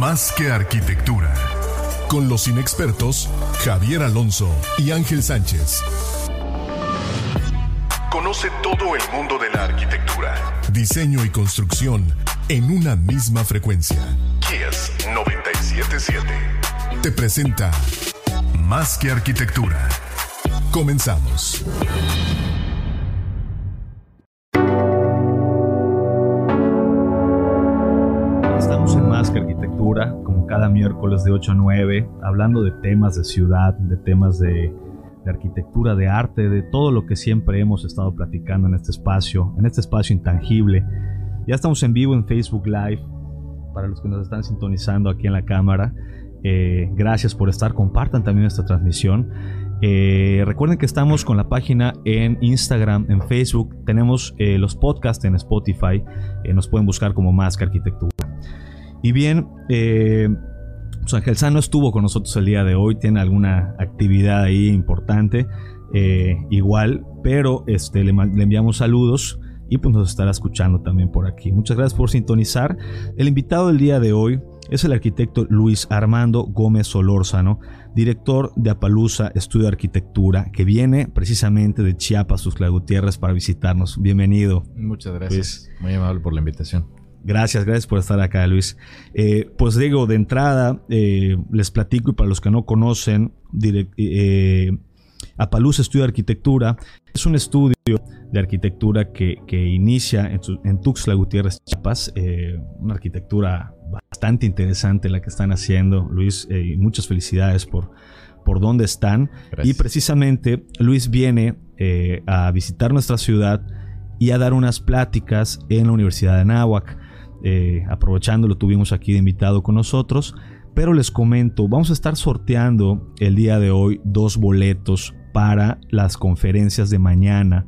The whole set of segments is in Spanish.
Más que arquitectura. Con los inexpertos Javier Alonso y Ángel Sánchez. Conoce todo el mundo de la arquitectura, diseño y construcción en una misma frecuencia. Kies 977 te presenta Más que arquitectura. Comenzamos. Estamos en Más que arquitectura, como cada miércoles de 8 a 9, hablando de temas de ciudad, de temas de de arquitectura, de arte, de todo lo que siempre hemos estado platicando en este espacio, en este espacio intangible. Ya estamos en vivo en Facebook Live, para los que nos están sintonizando aquí en la cámara. Eh, gracias por estar, compartan también esta transmisión. Eh, recuerden que estamos con la página en Instagram, en Facebook, tenemos eh, los podcasts en Spotify, nos pueden buscar como Más que Arquitectura. Y bien, pues Ángel Sano estuvo con nosotros el día de hoy, tiene alguna actividad ahí importante, igual, pero este, le, le enviamos saludos y pues nos estará escuchando también por aquí. Muchas gracias por sintonizar. El invitado del día de hoy es el arquitecto Luis Armando Gómez Solórzano, director de Apalusa Estudio de Arquitectura, que viene precisamente de Chiapas, Tuxtla Gutiérrez, para visitarnos. Bienvenido. Muchas gracias. Muy amable por la invitación. Gracias, gracias por estar acá, Luis. Eh, pues digo, de entrada, eh, les platico y para los que no conocen, eh, Apalusa Estudio de Arquitectura es un estudio de arquitectura que, inicia en, Tuxtla Gutiérrez, Chiapas. Eh, una arquitectura bastante interesante la que están haciendo, Luis. Eh, y muchas felicidades por, por dónde están. Y precisamente Luis viene a visitar nuestra ciudad y a dar unas pláticas en la Universidad de Anáhuac. Aprovechando, lo tuvimos aquí de invitado con nosotros. Pero les comento, vamos a estar sorteando el día de hoy dos boletos para las conferencias de mañana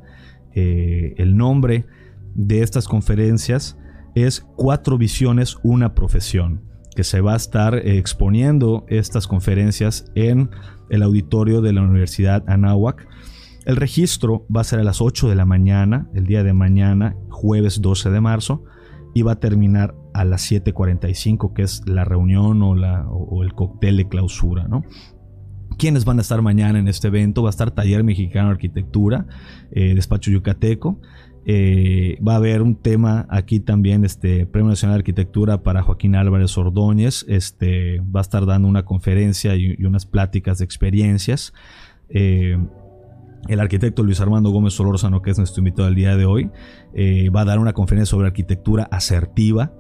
eh, el nombre de estas conferencias es Cuatro Visiones, una profesión, que se va a estar eh, exponiendo estas conferencias en el auditorio de la Universidad Anáhuac. El registro va a ser a las 8 de la mañana, el día de mañana, jueves 12 de marzo, va a terminar a las 7.45, que es la reunión o, la, o el cóctel de clausura, ¿no? ¿Quiénes van a estar mañana en este evento? Va a estar Taller Mexicano de Arquitectura, eh, Despacho Yucateco. Eh, va a haber un tema aquí también, este Premio Nacional de Arquitectura para Joaquín Álvarez Ordóñez. Este, va a estar dando una conferencia y, unas pláticas de experiencias. Eh, el arquitecto Luis Armando Gómez Solórzano, que es nuestro invitado del día de hoy, va a dar una conferencia sobre arquitectura asertiva.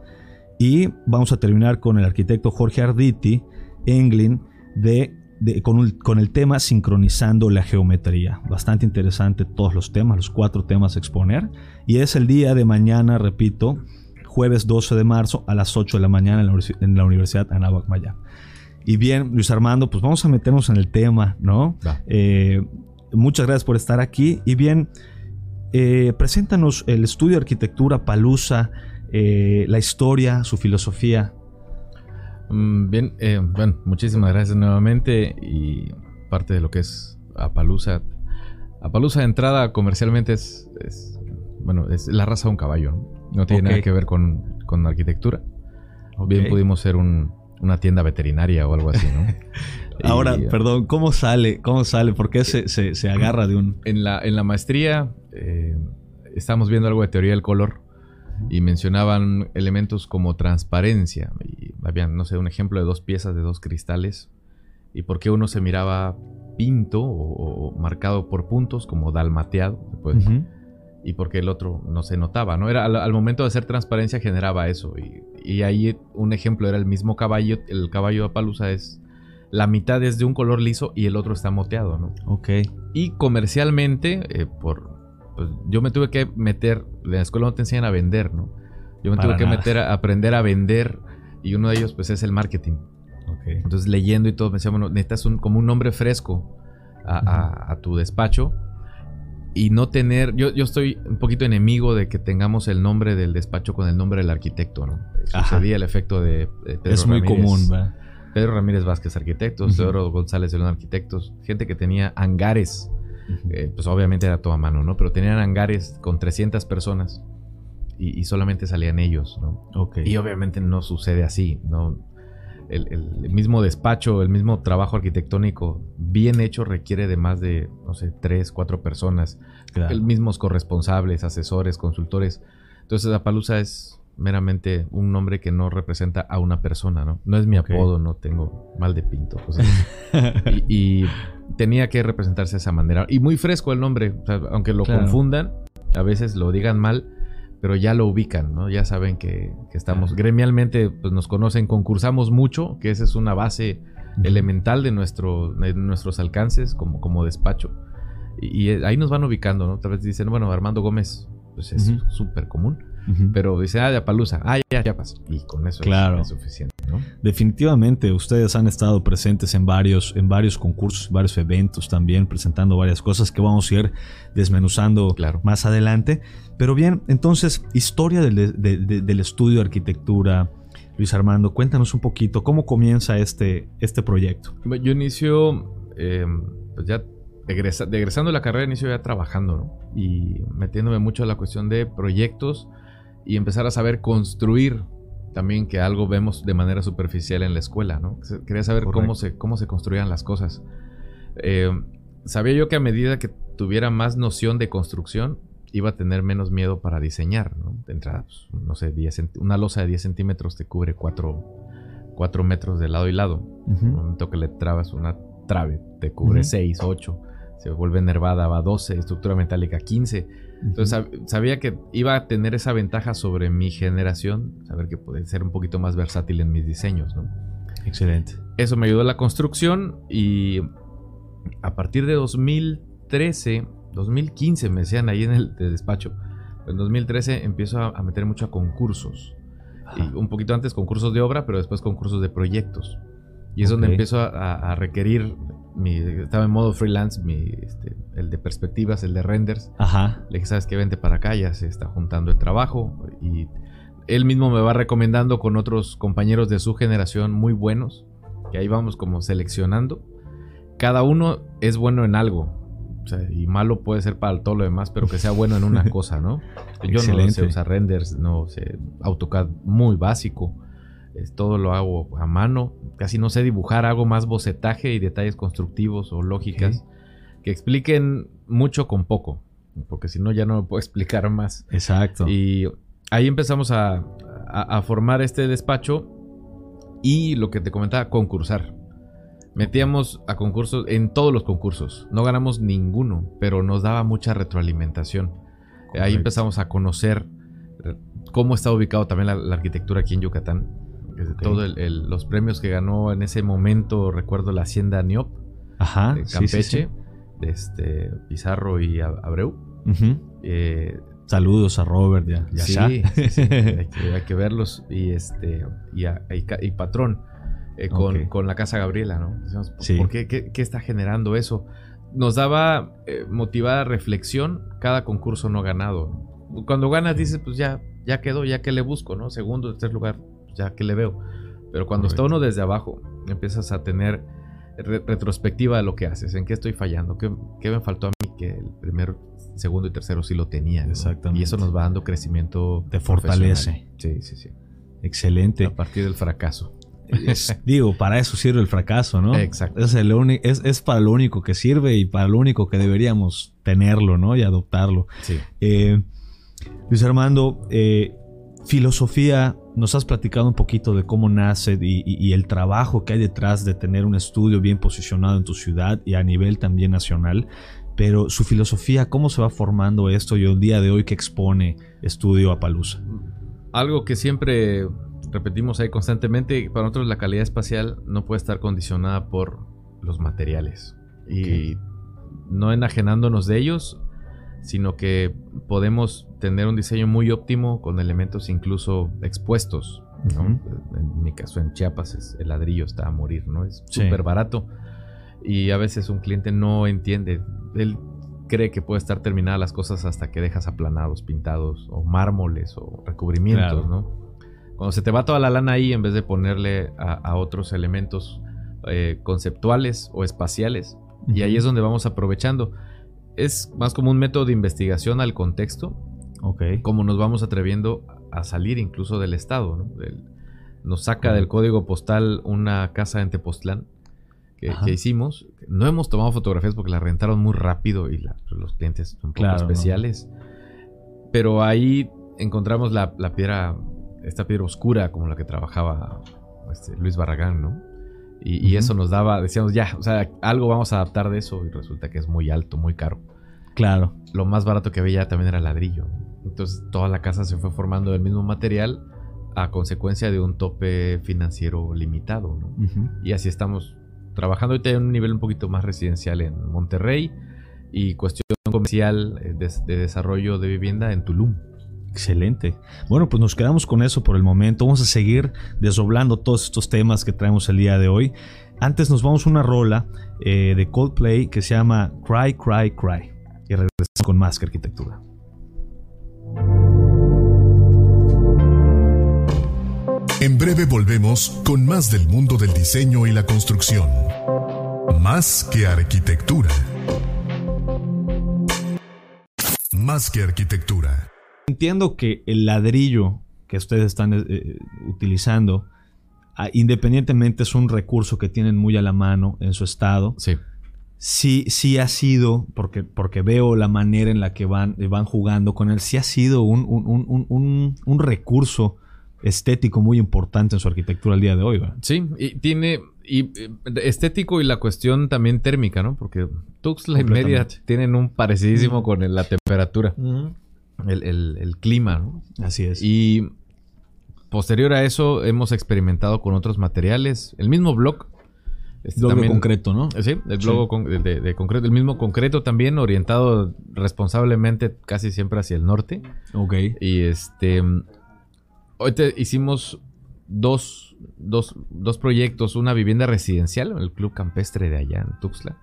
Y vamos a terminar con el arquitecto Jorge Arditi Englin de con, el tema sincronizando la geometría. Bastante interesante todos los temas, los cuatro temas a exponer. Y es el día de mañana, repito, jueves 12 de marzo a las 8 de la mañana en la, Universidad Anáhuac Maya. Y bien, Luis Armando, pues vamos a meternos en el tema, ¿no? Eh, muchas gracias por estar aquí. Y bien, eh, preséntanos el estudio de arquitectura Palusa, eh, la historia, su filosofía. Mm, bien, eh, bueno, muchísimas gracias nuevamente y parte de lo que es Apalusa. Apalusa de entrada comercialmente es, bueno, es la raza de un caballo, no, tiene nada que ver con, arquitectura. Bien pudimos ser una tienda veterinaria o algo así, ¿no? Ahora, perdón, ¿cómo sale? ¿Cómo sale? ¿Por qué se, agarra de un...? En la, en la maestría eh, estamos viendo algo de teoría del color y mencionaban elementos como transparencia. Y había, no sé, un ejemplo de dos piezas de dos cristales y por qué uno se miraba pinto o, marcado por puntos como dalmateado pues, y por qué el otro no se notaba, ¿no? Era al, momento de hacer transparencia generaba eso y, y, ahí un ejemplo era el mismo caballo, el caballo de Palusa es la mitad es de un color liso y el otro está moteado, ¿no? Ok. Y comercialmente, eh, por, pues yo me tuve que meter, en la escuela no te enseñan a vender, ¿no? Yo me tuve que meter a aprender a vender y uno de ellos pues es el marketing. Entonces leyendo y todo me decía, bueno, necesitas un, como un nombre fresco a, tu despacho y no tener, yo, yo estoy un poquito enemigo de que tengamos el nombre del despacho con el nombre del arquitecto, ¿no? Sucedía el efecto de, Pedro Es muy común, ¿verdad? Pedro Ramírez Vázquez, arquitectos, Pedro González de los arquitectos, gente que tenía hangares, eh, pues obviamente era todo a mano, ¿no? Pero tenían hangares con 300 personas y, solamente salían ellos, ¿no? Y obviamente no sucede así, ¿no? El, mismo despacho, el mismo trabajo arquitectónico bien hecho requiere de más de, no sé, tres, cuatro personas, el mismos corresponsables, asesores, consultores. Entonces, Palusa es meramente un nombre que no representa a una persona, ¿no? No es mi apodo, no tengo mal de pinto. y, tenía que representarse de esa manera. Y muy fresco el nombre, aunque lo confundan, a veces lo digan mal, pero ya lo ubican, ¿no? Ya saben que, estamos gremialmente, pues nos conocen, concursamos mucho, que esa es una base elemental de, nuestro, de nuestros alcances como, como despacho. Y, ahí nos van ubicando, ¿no? Tal vez dicen, bueno, Armando Gómez, pues es súper común pero dice, ah, de Apalusa, ah, ya, ya pasa. Y con eso es, suficiente, ¿no? Definitivamente, ustedes han estado presentes en varios, en varios concursos, varios eventos también, presentando varias cosas que vamos a ir desmenuzando más adelante. Pero bien, entonces, historia del, estudio de arquitectura. Luis Armando, cuéntanos un poquito cómo comienza este, este proyecto. Yo inicio, eh, pues ya egresando de la carrera, inicio ya trabajando, ¿no? Y metiéndome mucho a la cuestión de proyectos y empezar a saber construir también que algo vemos de manera superficial en la escuela, ¿no? Quería saber cómo se, cómo se construían las cosas. Eh, sabía yo que a medida que tuviera más noción de construcción, iba a tener menos miedo para diseñar, ¿no? De entrada, pues, no sé, una losa de 10 centímetros te cubre 4, metros de lado y lado. En el momento que le trabas una trave, te cubre 6, 8. Se vuelve nervada, va a 12, estructura metálica 15 entonces sabía que iba a tener esa ventaja sobre mi generación, saber que puede ser un poquito más versátil en mis diseños, ¿no? Excelente. Eso me ayudó a la construcción y a partir de 2013, 2015 me decían ahí en el despacho, en 2013 empiezo a, meter mucho a concursos. Y un poquito antes concursos de obra, pero después concursos de proyectos. Y es donde empiezo a, requerir, mi, estaba en modo freelance, mi, este, el de perspectivas, el de renders. Ajá. Le dije, ¿sabes qué? Vente para acá, ya se está juntando el trabajo. Y él mismo me va recomendando con otros compañeros de su generación muy buenos, que ahí vamos como seleccionando. Cada uno es bueno en algo. O sea, y malo puede ser para todo lo demás, pero que sea bueno en una cosa, ¿no? Yo no sé usar renders, no sé, AutoCAD muy básico todo lo hago a mano. Casi no sé dibujar, hago más bocetaje y detalles constructivos o lógicas que expliquen mucho con poco. Porque si no, ya no me puedo explicar más. Exacto. Y ahí empezamos a, formar este despacho y lo que te comentaba, concursar. Metíamos a concursos en todos los concursos. No ganamos ninguno, pero nos daba mucha retroalimentación. Ahí empezamos a conocer cómo está ubicado también la, arquitectura aquí en Yucatán. Todos los premios que ganó en ese momento, recuerdo la Hacienda Niop, Ajá, de Campeche, de este, Pizarro y Abreu. Eh, Saludos a Robert y a, sí, hay, que, verlos. Y este y, Patrón eh, con, la Casa Gabriela, ¿no? ¿Por qué, qué, está generando eso? Nos daba eh, motivada reflexión cada concurso no ganado. Cuando ganas dices, pues ya, ya quedó, ya que le busco, ¿no? Segundo, tercer lugar, ya que le veo. Pero cuando está uno desde abajo, empiezas a tener retrospectiva de lo que haces, en qué estoy fallando, qué, me faltó a mí, que el primero, segundo y tercero sí lo tenía. Exactamente. Y eso nos va dando crecimiento. Te fortalece. Sí, sí, sí. Excelente. A partir del fracaso. digo, para eso sirve el fracaso, ¿no? Exacto. Es, es, para lo único que sirve y para lo único que deberíamos tenerlo, ¿no? Y adoptarlo. Sí. Eh, Luis Armando, eh, filosofía, nos has platicado un poquito de cómo nace y, el trabajo que hay detrás de tener un estudio bien posicionado en tu ciudad y a nivel también nacional. Pero su filosofía, ¿cómo se va formando esto y el día de hoy que expone Estudio Apalusa? Algo que siempre repetimos ahí constantemente, para nosotros la calidad espacial no puede estar condicionada por los materiales. Y no enajenándonos de ellos, sino que podemos tener un diseño muy óptimo con elementos incluso expuestos. En mi caso en Chiapas el ladrillo está a morir, ¿no? Es súper barato y a veces un cliente no entiende. Él cree que puede estar terminada las cosas hasta que dejas aplanados, pintados o mármoles o recubrimientos, ¿no? Cuando se te va toda la lana ahí, en vez de ponerle a, otros elementos eh, conceptuales o espaciales, y ahí es donde vamos aprovechando. Es más como un método de investigación al contexto, okay. como nos vamos atreviendo a salir incluso del estado. ¿no? nos saca del código postal una casa en Tepoztlán que, hicimos. No hemos tomado fotografías porque la rentaron muy rápido y los clientes son poco especiales. Pero ahí encontramos la, la piedra esta piedra oscura como la que trabajaba este, Luis Barragán, ¿no? Y, eso nos daba, decíamos, ya, o sea, algo vamos a adaptar de eso y resulta que es muy alto, muy caro. Claro. Lo más barato que había también era ladrillo. Entonces toda la casa se fue formando del mismo material a consecuencia de un tope financiero limitado, ¿no? Y así estamos trabajando ahorita en un nivel un poquito más residencial en Monterrey y cuestión comercial eh, de desarrollo de vivienda en Tulum. Excelente. Bueno, pues nos quedamos con eso por el momento. Vamos a seguir desdoblando todos estos temas que traemos el día de hoy. Antes nos vamos a una rola eh, de Coldplay que se llama Cry, Cry, Cry. Y regresamos con más que arquitectura. En breve volvemos con más del mundo del diseño y la construcción. Más que arquitectura. Más que arquitectura. Entiendo que el ladrillo que ustedes están eh, eh, utilizando, ah, independientemente es un recurso que tienen muy a la mano en su estado. Sí. Sí, sí ha sido, porque, porque veo la manera en la que van, van jugando con él, sí ha sido un, un, recurso estético muy importante en su arquitectura al día de hoy. Sí, y tiene y eh, estético y la cuestión también térmica, ¿no? Porque Tuxtla y Media tienen un parecidísimo con la temperatura el, clima, ¿no? Así es. Y posterior a eso hemos experimentado con otros materiales. El mismo blog. Este, concreto, ¿no? Sí, el blog de, concreto. El mismo concreto también orientado responsablemente casi siempre hacia el norte. Ok. Y este... Hoy hicimos dos, dos, dos, proyectos, una vivienda residencial en el Club Campestre de allá en Tuxtla,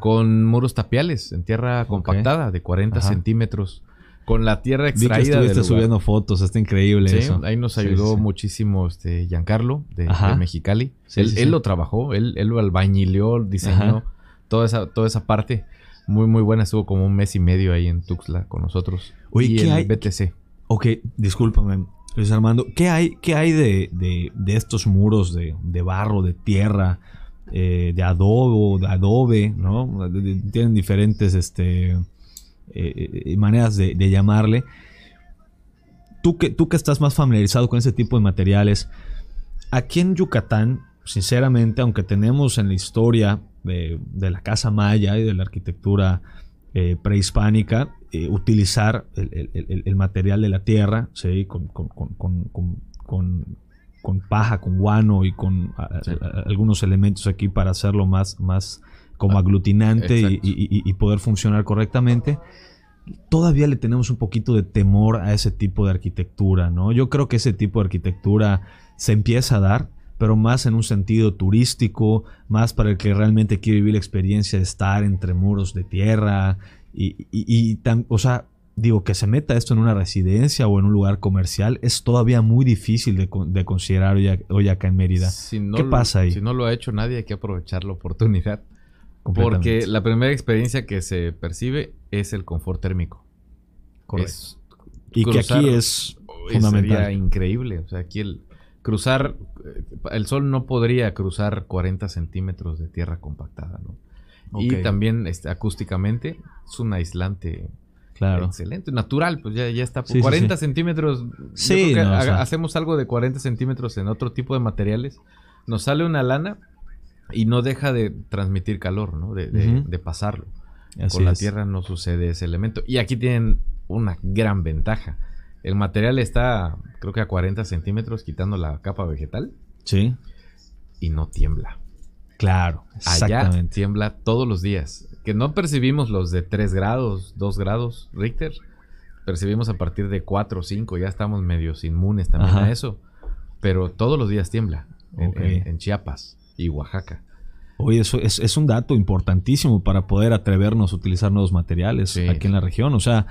con muros tapiales en tierra compactada de 40 centímetros con la tierra extraída. Estuviste subiendo fotos, está increíble sí, Ahí nos ayudó muchísimo este Giancarlo de, Mexicali. él, lo trabajó, él, él lo albañileó, diseñó toda esa, toda esa parte. Muy, muy buena. Estuvo como un mes y medio ahí en Tuxtla con nosotros. Oye, y ¿qué hay? BTC. Ok, discúlpame, Luis Armando. ¿Qué hay, qué hay de, de, estos muros de, de barro, de tierra, eh, de adobe, de adobe, ¿no? Tienen diferentes, este eh, eh, maneras de, llamarle. Tú que, tú que estás más familiarizado con ese tipo de materiales, aquí en Yucatán, sinceramente, aunque tenemos en la historia de, la casa maya y de la arquitectura eh, prehispánica, utilizar el, material de la tierra, ¿sí? con, paja, con guano y con algunos elementos aquí para hacerlo más, más como ah, aglutinante y, poder funcionar correctamente, todavía le tenemos un poquito de temor a ese tipo de arquitectura, ¿no? Yo creo que ese tipo de arquitectura se empieza a dar, pero más en un sentido turístico, más para el que realmente quiere vivir la experiencia de estar entre muros de tierra y, o sea, digo, que se meta esto en una residencia o en un lugar comercial es todavía muy difícil de, considerar hoy, acá en Mérida. ¿Qué pasa ahí? Si no lo ha hecho nadie, hay que aprovechar la oportunidad. Porque la primera experiencia que se percibe es el confort térmico. Correcto. y que aquí es fundamental. Sería increíble. O sea, aquí el cruzar, eh, el sol no podría cruzar 40 centímetros de tierra compactada, ¿no? Y también este, acústicamente es un aislante claro. excelente, natural, pues ya, ya está. 40 centímetros. Sí, hacemos algo de 40 centímetros en otro tipo de materiales. Nos sale una lana y no deja de transmitir calor, ¿no? De, de, pasarlo. Con la tierra no sucede ese elemento. Y aquí tienen una gran ventaja. El material está, creo que a 40 centímetros, quitando la capa vegetal. Sí. Y no tiembla. Claro, Allá tiembla todos los días. Que no percibimos los de 3 grados, 2 grados Richter. Percibimos a partir de 4 o 5. Ya estamos medios inmunes también a eso. Pero todos los días tiembla en, Chiapas y Oaxaca. Oye, eso es, un dato importantísimo para poder atrevernos a utilizar nuevos materiales aquí en la región. O sea,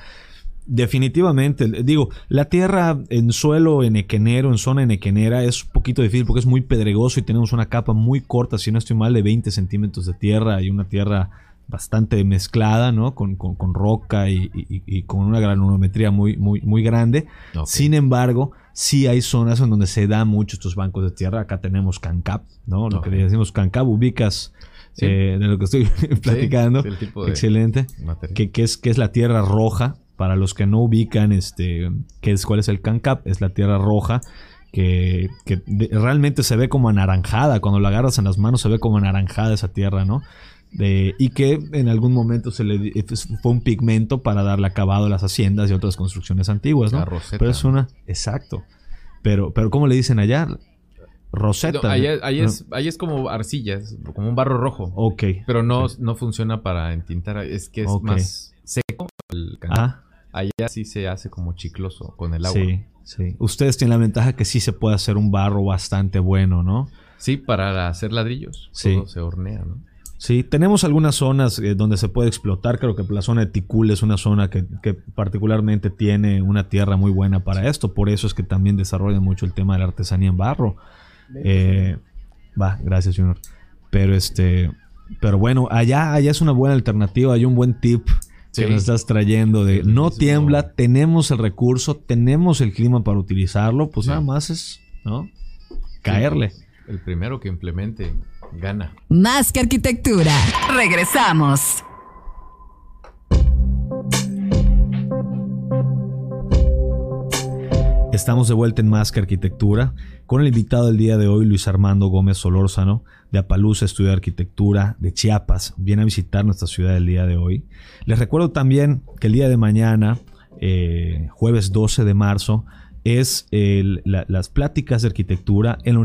Definitivamente, digo, la tierra en suelo enequenero, en zona enequenera, es un poquito difícil porque es muy pedregoso y tenemos una capa muy corta, si no estoy mal, de 20 centímetros de tierra y una tierra bastante mezclada, ¿no? Con, roca y, con una granulometría muy, muy, muy grande. Sin embargo, sí hay zonas en donde se dan mucho estos bancos de tierra. Acá tenemos Cancap, ¿no? Lo que decimos Cancap, ubicas eh, de lo que estoy platicando. Excelente. Que, que, es, que es la tierra roja para los que no ubican, este, qué es, cuál es el CanCap, es la tierra roja. Que, realmente se ve como anaranjada. Cuando la agarras en las manos se ve como anaranjada esa tierra, ¿no? Y que en algún momento se le fue un pigmento para darle acabado a las haciendas y otras construcciones antiguas, ¿no? Pero es una. Exacto. Pero, pero ¿cómo le dicen allá? Roseta. ahí, es, ahí, es, como arcilla, como un barro rojo. Ok. Pero no, no funciona para entintar. Es que es más seco el ah. Allá sí se hace como chicloso con el agua. Sí, sí. Ustedes tienen la ventaja que sí se puede hacer un barro bastante bueno, ¿no? Sí, para hacer ladrillos. Sí. Todo se hornea, ¿no? Sí, tenemos algunas zonas eh, donde se puede explotar. Creo que la zona de Ticul es una zona que, particularmente tiene una tierra muy buena para esto. Por eso es que también desarrolla mucho el tema de la artesanía en barro. Eh, va, gracias, Junior. Pero este, pero bueno, allá, allá es una buena alternativa. Hay un buen tip que nos estás trayendo de no tiembla, tenemos el recurso, tenemos el clima para utilizarlo, pues nada más es, ¿no? Caerle. El primero que implemente gana. Más que arquitectura. Regresamos. Estamos de vuelta en Más que Arquitectura con el invitado del día de hoy, Luis Armando Gómez Solórzano, de Apaluz Estudio de Arquitectura de Chiapas. Viene a visitar nuestra ciudad el día de hoy. Les recuerdo también que el día de mañana, eh, jueves 12 de marzo, es las pláticas de arquitectura en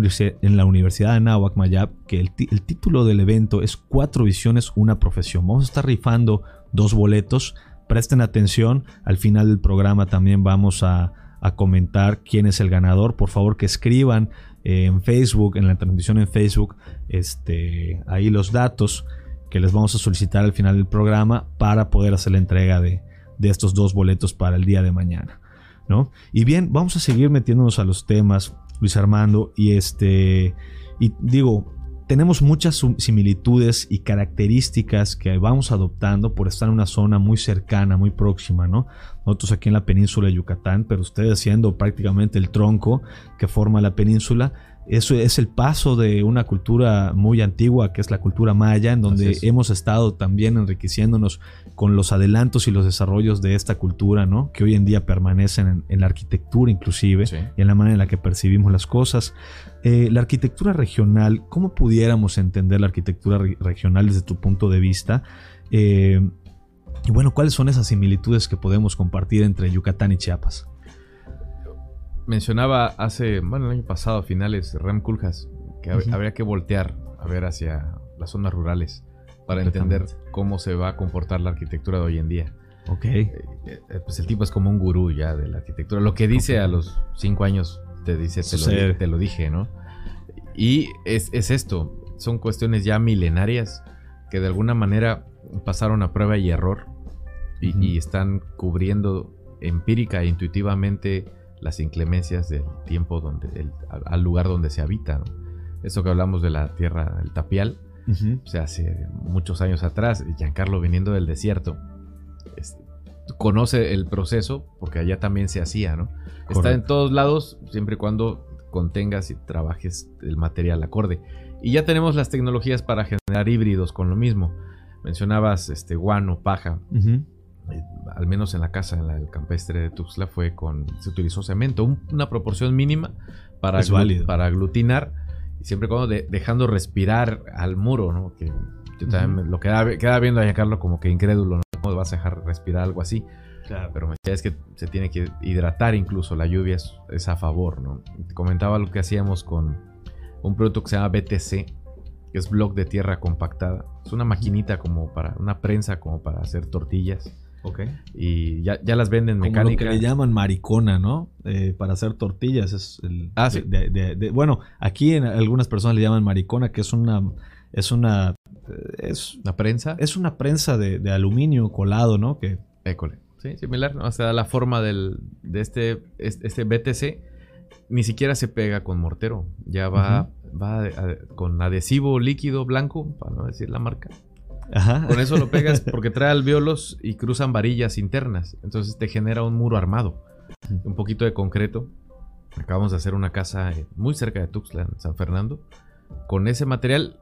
la, Universidad de Nahuac Mayab, que el, título del evento es Cuatro visiones, una profesión. Vamos a estar rifando dos boletos. Presten atención, al final del programa también vamos a comentar quién es el ganador. Por favor que escriban eh, en Facebook, en la transmisión en Facebook, este, ahí los datos que les vamos a solicitar al final del programa para poder hacer la entrega de estos dos boletos para el día de mañana. Y bien, vamos a seguir metiéndonos a los temas, Luis Armando, y este, y digo, tenemos muchas similitudes y características que vamos adoptando por estar en una zona muy cercana, muy próxima, ¿no? Nosotros aquí en la península de Yucatán, pero ustedes siendo prácticamente el tronco que forma la península, eso es el paso de una cultura muy antigua, que es la cultura maya, en donde hemos estado también enriqueciéndonos con los adelantos y los desarrollos de esta cultura, ¿no? Que hoy en día permanecen en, la arquitectura inclusive y en la manera en la que percibimos las cosas. Eh, la arquitectura regional, ¿cómo pudiéramos entender la arquitectura regional desde tu punto de vista? Eh, y bueno, ¿cuáles son esas similitudes que podemos compartir entre Yucatán y Chiapas? Mencionaba hace, bueno, el año pasado, a finales, Ram Kuljas, que habría que voltear a ver hacia las zonas rurales para entender cómo se va a comportar la arquitectura de hoy en día. Ok. Eh, eh, pues el tipo es como un gurú ya de la arquitectura. Lo que dice a los cinco años, te dice, te lo, dije, ¿no? Y es, esto, son cuestiones ya milenarias que de alguna manera pasaron a prueba y error y, y están cubriendo empírica e intuitivamente las inclemencias del tiempo donde al lugar donde se habita. Eso que hablamos de la tierra, el tapial, o sea, hace muchos años atrás, Giancarlo viniendo del desierto, conoce el proceso porque allá también se hacía, ¿no? Está en todos lados siempre y cuando contengas y trabajes el material acorde. Y ya tenemos las tecnologías para generar híbridos con lo mismo. Mencionabas este guano, paja. Eh, al menos en la casa, en la del campestre de Tuxtla, fue con, se utilizó cemento, una proporción mínima para, para aglutinar, y siempre cuando dejando respirar al muro, ¿no? Que yo también lo quedaba, quedaba viendo a Carlos como que incrédulo, ¿no? ¿Cómo vas a dejar respirar algo así? Claro. Pero me decía es que se tiene que hidratar incluso, la lluvia es, a favor, ¿no? Te comentaba lo que hacíamos con un producto que se llama BTC, que es block de tierra compactada. Es una maquinita como para, una prensa como para hacer tortillas. Ok. Y ya, ya las venden Como mecánicas. lo que le llaman maricona, ¿no? Eh, para hacer tortillas. Es el, Ah, sí. de- de- de- bueno, aquí en algunas personas le llaman maricona, que es una. Es una. eh, Es, La prensa. es una prensa de, de aluminio colado, ¿no? Que. École. Sí, similar, ¿no? O sea, la forma del, de este, este, este BTC ni siquiera se pega con mortero. Ya va, va a- con adhesivo líquido blanco, para no decir la marca. Ajá. Con eso lo pegas porque trae alveolos y cruzan varillas internas. Entonces te genera un muro armado. Un poquito de concreto. Acabamos de hacer una casa eh, muy cerca de Tuxtla, San Fernando. Con ese material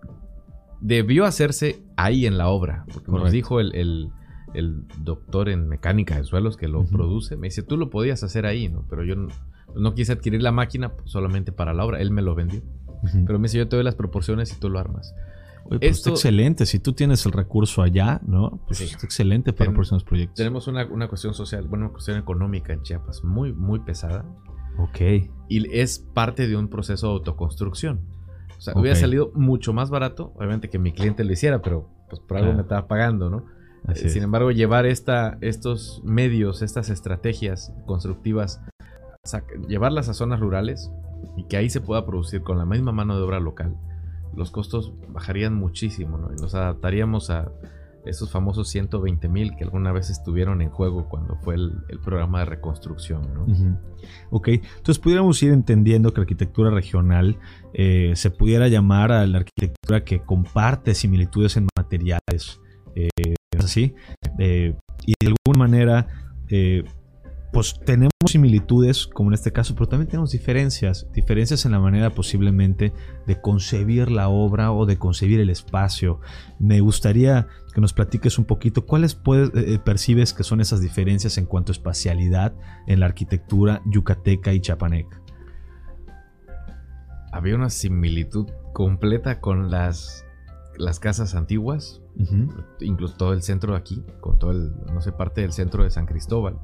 debió hacerse ahí en la obra. Porque nos Correcto. dijo el, el- el doctor en mecánica de suelos que lo produce. Me dice, tú lo podías hacer ahí, ¿no? Pero yo no, no quise adquirir la máquina solamente para la obra. Él me lo vendió. Pero me dice, yo te doy las proporciones y tú lo armas. Oye, pues está esto- excelente. Si tú tienes el recurso allá, ¿no? Pues Sí. está excelente para Ten- próximos proyectos. Tenemos una, una cuestión social, bueno, una cuestión económica en Chiapas muy, muy pesada. Ok. Y es parte de un proceso de autoconstrucción. O sea, hubiera salido mucho más barato, obviamente que mi cliente lo hiciera, pero pues por algo Claro. me estaba pagando, ¿no? Así Eh, es. Sin embargo, llevar esta, estos medios, estas estrategias constructivas, llevarlas a zonas rurales y que ahí se pueda producir con la misma mano de obra local, los costos bajarían muchísimo, ¿no? Y nos adaptaríamos a esos famosos 120 mil que alguna vez estuvieron en juego cuando fue el, el programa de reconstrucción, ¿no? Ujú. Ok, entonces pudiéramos ir entendiendo que arquitectura regional eh, se pudiera llamar a la arquitectura que comparte similitudes en materiales, eh, ¿es así? Eh, y de alguna manera, eh, pues tenemos similitudes, como en este caso, pero también tenemos diferencias, diferencias en la manera posiblemente de concebir la obra o de concebir el espacio. Me gustaría que nos platiques un poquito cuáles puedes, eh, percibes que son esas diferencias en cuanto a espacialidad en la arquitectura yucateca y chapaneca. Había una similitud completa con las, las casas antiguas, incluso todo el centro de aquí, con todo el, no sé, parte del centro de San Cristóbal.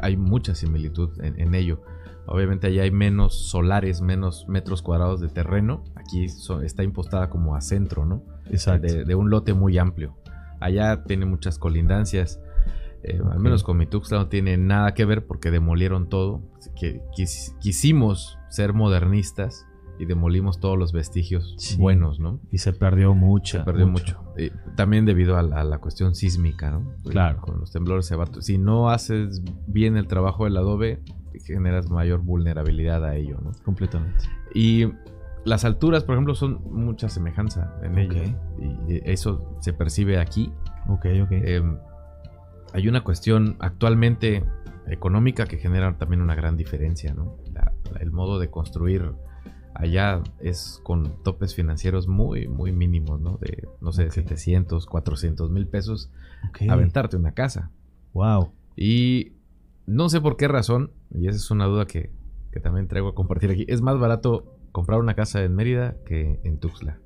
Hay mucha similitud en, en ello. Obviamente allá hay menos solares, menos metros cuadrados de terreno. Aquí so- está impostada como a centro, ¿no? Exacto. De, de un lote muy amplio. Allá tiene muchas colindancias. Eh, Al menos con mi Tuxtla no tiene nada que ver porque demolieron todo. Que quis- quisimos ser modernistas y demolimos todos los vestigios Sí. buenos, ¿no? Y se perdió mucho. Se perdió mucho. Eh, también debido a la, a la cuestión sísmica, ¿no? Claro. Con los temblores se va. Si no haces bien el trabajo del adobe, generas mayor vulnerabilidad a ello, ¿no? Completamente. Y las alturas, por ejemplo, son mucha semejanza en ello. Ok. Y eso se percibe aquí. Ok, ok. Eh, hay una cuestión actualmente económica que genera también una gran diferencia, ¿no? La- la- el modo de construir allá es con topes financieros muy, muy mínimos, ¿no? De, no sé, Ok. 700, 400 mil pesos, aventarte una casa. Wow. Y no sé por qué razón, y esa es una duda que, que también traigo a compartir aquí, es más barato comprar una casa en Mérida que en Tuxtla.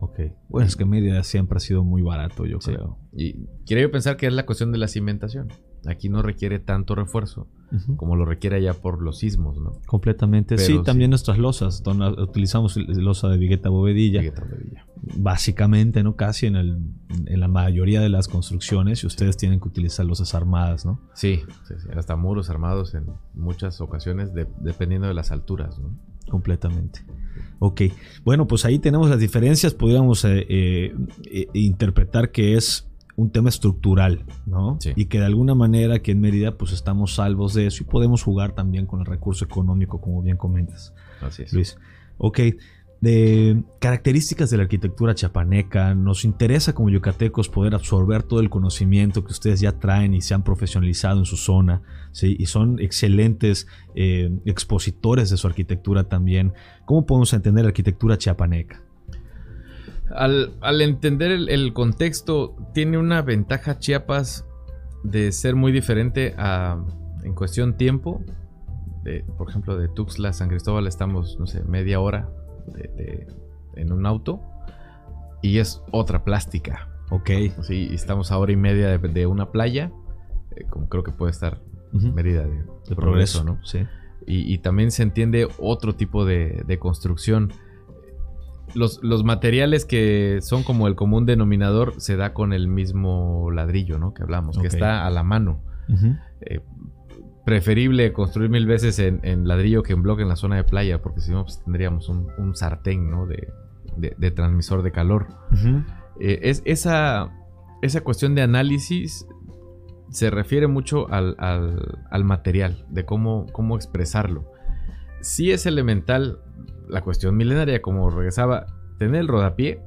Ok. Bueno, es que Mérida siempre ha sido muy barato, yo Sí. creo. Y quiero yo pensar que es la cuestión de la cimentación. Aquí no requiere tanto refuerzo Como lo requiere allá por los sismos, ¿no? Completamente. Pero sí, sí. también nuestras losas. donde utilizamos losa de vigueta bovedilla. Vigueta de Villa. Básicamente, ¿no? Casi en, el, en la mayoría de las construcciones. Y ustedes tienen que utilizar losas armadas, ¿no? Sí, sí, sí, hasta muros armados en muchas ocasiones, de- dependiendo de las alturas, ¿no? Completamente. Ok. Bueno, pues ahí tenemos las diferencias. Podríamos eh, eh, eh, interpretar que es un tema estructural, ¿no? Sí. Y que de alguna manera aquí en Mérida pues estamos salvos de eso y podemos jugar también con el recurso económico, como bien comentas, Así es. Luis. Ok. De características de la arquitectura chapaneca, nos interesa como yucatecos poder absorber todo el conocimiento que ustedes ya traen y se han profesionalizado en su zona, ¿sí? y son excelentes eh, expositores de su arquitectura también. ¿Cómo podemos entender la arquitectura chiapaneca? Al, al entender el, el contexto, tiene una ventaja Chiapas de ser muy diferente a, en cuestión tiempo. De, por ejemplo, de Tuxtla a San Cristóbal estamos, no sé, media hora de- de- en un auto y es otra plástica. Ok. Sí, y estamos a hora y media de, de una playa, eh, como creo que puede estar. Mérida de, De progreso, ¿no? Sí. Y, y también se entiende otro tipo de construcción. Los, los, materiales que son como el común denominador se da con el mismo ladrillo, ¿no? Que hablamos, que está a la mano. Eh, preferible construir mil veces en, ladrillo que en bloque en la zona de playa, porque si no, pues tendríamos un, sartén, ¿no? De, de, transmisor de calor. Eh, es, esa, esa cuestión de análisis se refiere mucho al, al, material, de cómo, cómo expresarlo. Sí es elemental la cuestión milenaria, como regresaba, tener el rodapié,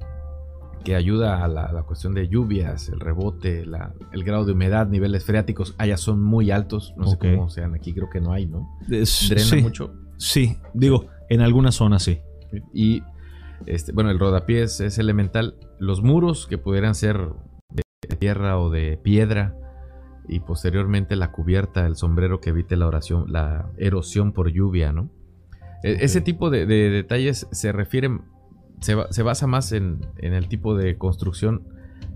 que ayuda a la, cuestión de lluvias, el rebote, el grado de humedad, niveles freáticos, allá son muy altos, no sé cómo sean aquí, creo que no hay, ¿no? Drena mucho. Sí, digo, en algunas zonas sí. Y este, bueno, el rodapié es, es, elemental. Los muros que pudieran ser de tierra o de piedra, y posteriormente la cubierta, el sombrero que evite la, oración, la erosión por lluvia, ¿no? E, ese tipo de, detalles se refieren, se, se basa más en, el tipo de construcción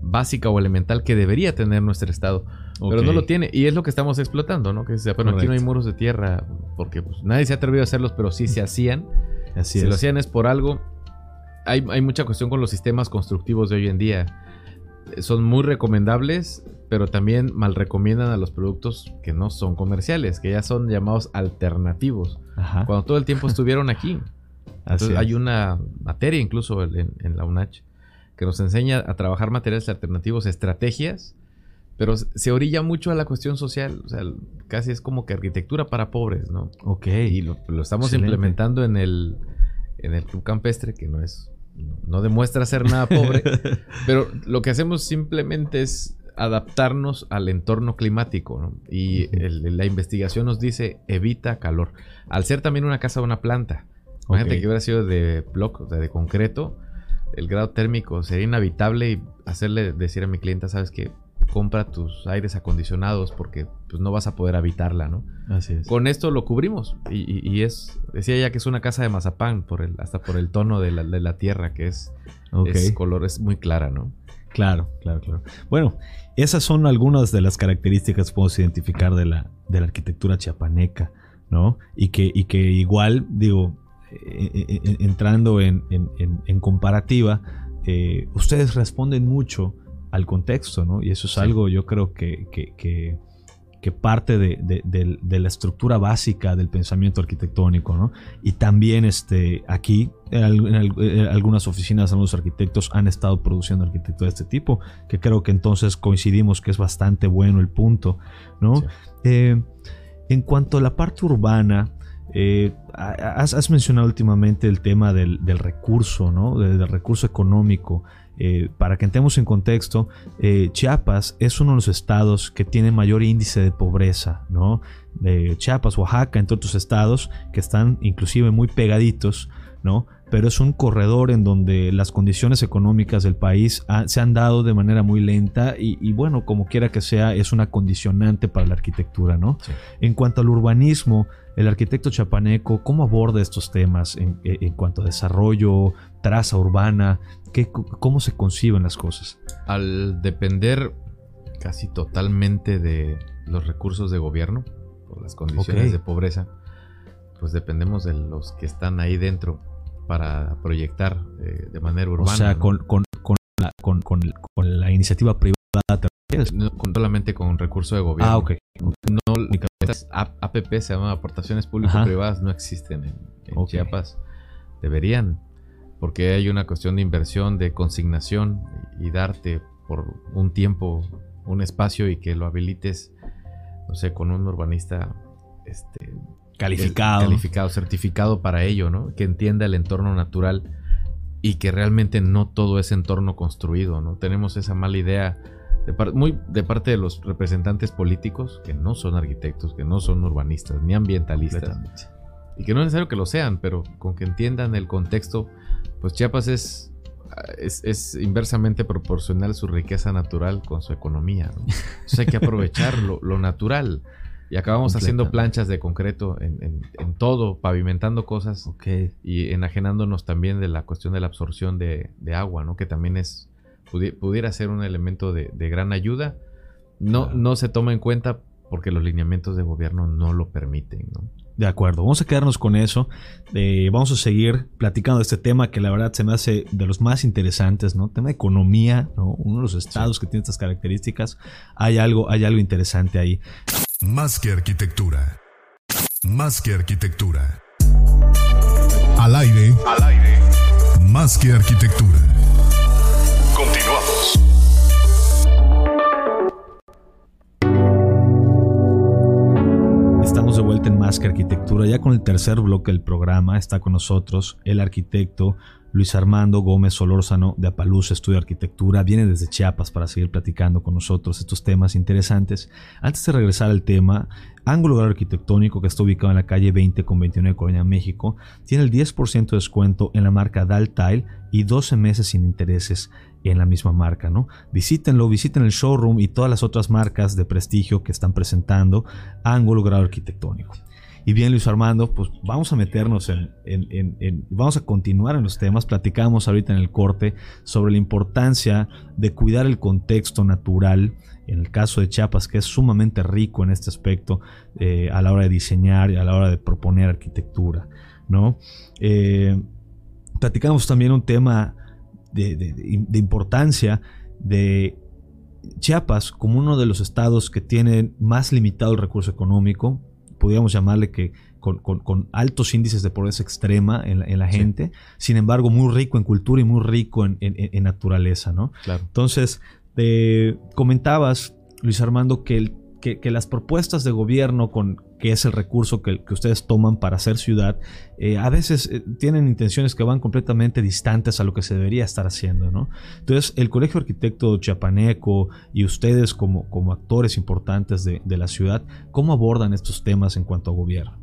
básica o elemental que debería tener nuestro estado, pero no lo tiene y es lo que estamos explotando, ¿no? Que bueno, aquí no hay muros de tierra porque pues, nadie se ha atrevido a hacerlos, pero sí se hacían. Así si lo hacían es por algo. Hay, hay mucha cuestión con los sistemas constructivos de hoy en día son muy recomendables, pero también mal recomiendan a los productos que no son comerciales, que ya son llamados alternativos. Cuando todo el tiempo estuvieron aquí. hay una materia incluso en, la UNACH que nos enseña a trabajar materiales alternativos, estrategias, pero se orilla mucho a la cuestión social. O sea, casi es como que arquitectura para pobres, ¿no? Ok. Y lo, estamos implementando en el, en el Club Campestre, que no es no demuestra ser nada pobre, pero lo que hacemos simplemente es adaptarnos al entorno climático. Y la investigación nos dice evita calor. Al ser también una casa o una planta, imagínate que hubiera sido de bloque, o sea, de concreto, el grado térmico sería inhabitable y hacerle decir a mi clienta, sabes que compra tus aires acondicionados porque pues no vas a poder habitarla, ¿no? Así es. Con esto lo cubrimos y, es, decía ya que es una casa de mazapán, por el, hasta por el tono de la, tierra que es, es color, es muy clara, ¿no? Claro, claro, claro. Bueno, esas son algunas de las características que podemos identificar de la, de la arquitectura chiapaneca, ¿no? Y que, y que igual, digo, eh, eh, eh, entrando en, comparativa, ustedes responden mucho al contexto, ¿no? Y eso es algo yo creo que, que, parte de, la estructura básica del pensamiento arquitectónico, ¿no? Y también este, aquí en, algunas oficinas algunos arquitectos han estado produciendo arquitectura de este tipo, que creo que entonces coincidimos que es bastante bueno el punto, ¿no? Eh, en cuanto a la parte urbana, eh, has, mencionado últimamente el tema del, recurso, ¿no? del recurso económico. Eh, para que entremos en contexto, eh, Chiapas es uno de los estados que tiene mayor índice de pobreza, ¿no? Chiapas, Oaxaca, entre otros estados que están inclusive muy pegaditos, ¿no? Pero es un corredor en donde las condiciones económicas del país se han dado de manera muy lenta y, bueno, como quiera que sea, es una condicionante para la arquitectura, ¿no? En cuanto al urbanismo, el arquitecto chapaneco, ¿cómo aborda estos temas en, en cuanto a desarrollo, traza urbana, ¿Cómo se conciben las cosas? Al depender casi totalmente de los recursos de gobierno, por las condiciones de pobreza, pues dependemos de los que están ahí dentro para proyectar eh, de manera urbana. O sea, con, con, la, iniciativa privada. No, solamente con recurso de gobierno. Ah, ok. No, estas APP se llaman aportaciones público-privadas, no existen en, Chiapas. Deberían porque hay una cuestión de inversión, de consignación y darte por un tiempo, un espacio y que lo habilites, no sé, con un urbanista este, calificado. calificado, certificado para ello, ¿no? Que entienda el entorno natural y que realmente no todo es entorno construido, ¿no? Tenemos esa mala idea de muy de parte de los representantes políticos que no son arquitectos, que no son urbanistas ni ambientalistas. Y que no es necesario que lo sean, pero con que entiendan el contexto pues Chiapas es, es, inversamente proporcional su riqueza natural con su economía. Entonces hay que aprovechar lo, natural. Y acabamos haciendo planchas de concreto en, todo, pavimentando cosas y enajenándonos también de la cuestión de la absorción de, agua, ¿no? que también es pudiera ser un elemento de, gran ayuda. No, no se toma en cuenta porque los lineamientos de gobierno no lo permiten. ¿no? De acuerdo, vamos a quedarnos con eso. Eh, vamos a seguir platicando de este tema que la verdad se me hace de los más interesantes, ¿no? Tema de economía, ¿no? Uno de los estados que tiene estas características. Hay algo, hay algo interesante ahí. Más que arquitectura. Más que arquitectura. Al aire. Al aire. Más que arquitectura. Continuamos. Vuelta en Más que Arquitectura. Ya con el tercer bloque del programa está con nosotros el arquitecto Luis Armando Gómez Solórzano de Apaluz Estudio Arquitectura. Viene desde Chiapas para seguir platicando con nosotros estos temas interesantes. Antes de regresar al tema, Ángulo Arquitectónico, que está ubicado en la calle 20 con 29 de Colonia, México, tiene el 10% de descuento en la marca Daltile y 12 meses sin intereses en la misma marca, ¿no? Visítenlo, visiten el showroom y todas las otras marcas de prestigio que están presentando Ángulo Grado Arquitectónico. Y bien, Luis Armando, pues vamos a meternos en, vamos a continuar en los temas. Platicamos ahorita en el corte sobre la importancia de cuidar el contexto natural, en el caso de Chiapas, que es sumamente rico en este aspecto eh, a la hora de diseñar y a la hora de proponer arquitectura, ¿no? Eh, platicamos también un tema de, importancia de Chiapas como uno de los estados que tiene más limitado el recurso económico, podríamos llamarle que con, altos índices de pobreza extrema en la, gente, sin embargo muy rico en cultura y muy rico en, naturaleza, ¿no? Entonces, comentabas, Luis Armando, que el que, las propuestas de gobierno, con, que es el recurso que, ustedes toman para hacer ciudad, eh, a veces eh, tienen intenciones que van completamente distantes a lo que se debería estar haciendo. ¿no? Entonces, el Colegio Arquitecto Chiapaneco y ustedes como, como actores importantes de, la ciudad, ¿cómo abordan estos temas en cuanto a gobierno?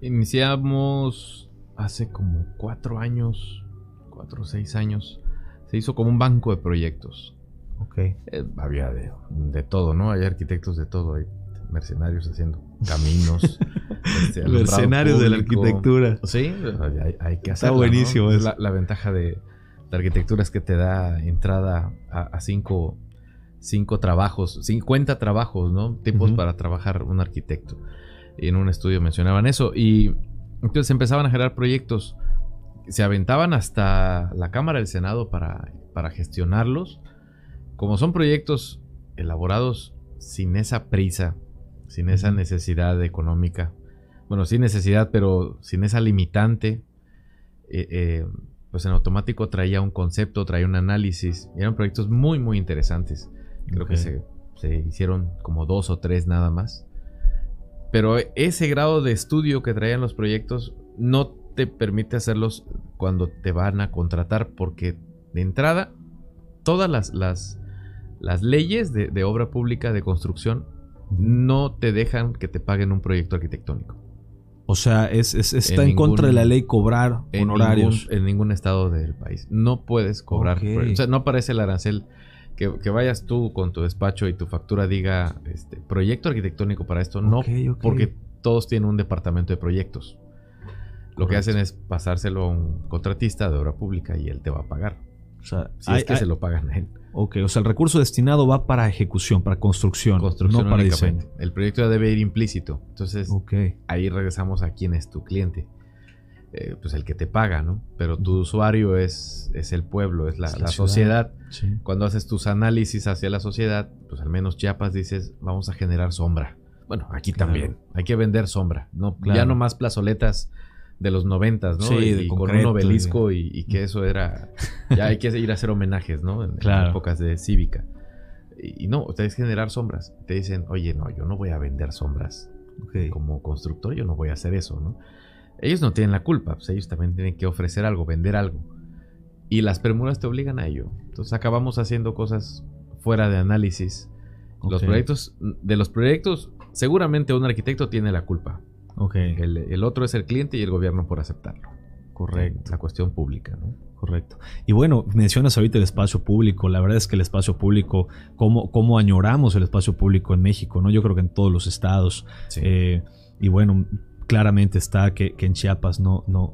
Iniciamos hace como cuatro años, cuatro o seis años, se hizo como un banco de proyectos Ok. Eh, había de, todo, ¿no? Hay arquitectos de todo, hay mercenarios haciendo caminos. este, mercenarios de la arquitectura. Sí, hay, que hacerlo. Está buenísimo. La, ventaja de la arquitectura es que te da entrada a, cinco, cinco, trabajos, 50 trabajos, ¿no? Tipos para trabajar un arquitecto. Y en un estudio mencionaban eso. Y entonces empezaban a generar proyectos. Se aventaban hasta la Cámara del Senado para, para gestionarlos como son proyectos elaborados sin esa prisa, sin esa necesidad económica, bueno, sin necesidad, pero sin esa limitante, eh, eh, pues en automático traía un concepto, traía un análisis. eran proyectos muy, muy interesantes. Creo que se, se, hicieron como dos o tres nada más. Pero ese grado de estudio que traían los proyectos no te permite hacerlos cuando te van a contratar, porque de entrada, todas las, las las leyes de, obra pública de construcción no te dejan que te paguen un proyecto arquitectónico. O sea, es, está en, contra de la ley cobrar honorarios. en ningún estado del país. No puedes cobrar. o sea, no aparece el arancel que, vayas tú con tu despacho y tu factura diga este, proyecto arquitectónico para esto. no, porque todos tienen un departamento de proyectos. Lo que hacen es pasárselo a un contratista de obra pública y él te va a pagar. O sea, si es que se lo pagan a él. Ok, o sea, el recurso destinado va para ejecución, para construcción, construcción no para diseño. El proyecto ya debe ir implícito. Entonces, ahí regresamos a quién es tu cliente. Eh, pues el que te paga, ¿no? Pero tu usuario es, es el pueblo, es la, sociedad. Cuando haces tus análisis hacia la sociedad, pues al menos Chiapas dices, vamos a generar sombra. Bueno, aquí también. Hay que vender sombra. No, Ya no más plazoletas de los noventas, ¿no? Sí, con un obelisco y, que eso era... Ya hay que ir a hacer homenajes, ¿no? En, épocas de cívica. Y, no, ustedes generar sombras. Te dicen, oye, no, yo no voy a vender sombras. Como constructor yo no voy a hacer eso, ¿no? Ellos no tienen la culpa, pues ellos también tienen que ofrecer algo, vender algo. Y las premuras te obligan a ello. Entonces acabamos haciendo cosas fuera de análisis. Los proyectos, de los proyectos, seguramente un arquitecto tiene la culpa. El, otro es el cliente y el gobierno por aceptarlo. Correcto. La cuestión pública, ¿no? Correcto. Y bueno, mencionas ahorita el espacio público. La verdad es que el espacio público, cómo, cómo añoramos el espacio público en México, ¿no? Yo creo que en todos los estados. Eh, y bueno, claramente está que, en Chiapas no, no,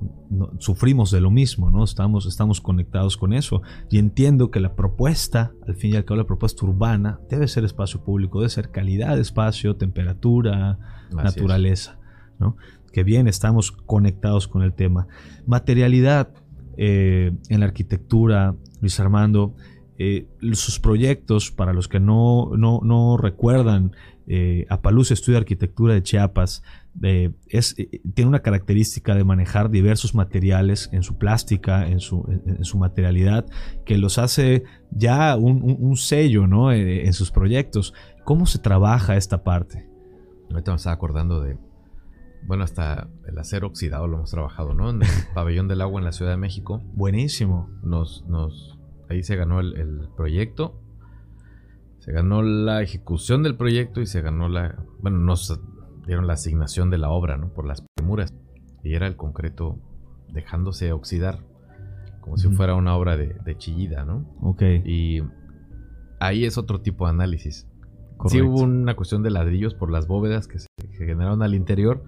sufrimos de lo mismo, ¿no? Estamos, estamos conectados con eso. Y entiendo que la propuesta, al fin y al cabo, la propuesta urbana debe ser espacio público, debe ser calidad de espacio, temperatura, naturaleza. ¿No? Que bien estamos conectados con el tema. Materialidad eh, en la arquitectura, Luis Armando, eh, sus proyectos, para los que no, no, recuerdan, eh, Apaluz Estudio de Arquitectura de Chiapas es, tiene una característica de manejar diversos materiales en su plástica, en su, en, su materialidad, que los hace ya un, sello ¿no? en sus proyectos. ¿Cómo se trabaja esta parte? Ahorita me estaba acordando de, bueno, hasta el acero oxidado lo hemos trabajado, ¿no? En el pabellón del agua en la Ciudad de México. Buenísimo. Nos, nos, ahí se ganó el, proyecto, se ganó la ejecución del proyecto y se ganó la, bueno, nos dieron la asignación de la obra, ¿no? Por las premuras. Y era el concreto dejándose oxidar, como si fuera una obra de, de, chillida, ¿no? Ok. Y ahí es otro tipo de análisis. Sí hubo una cuestión de ladrillos por las bóvedas que se generaron al interior,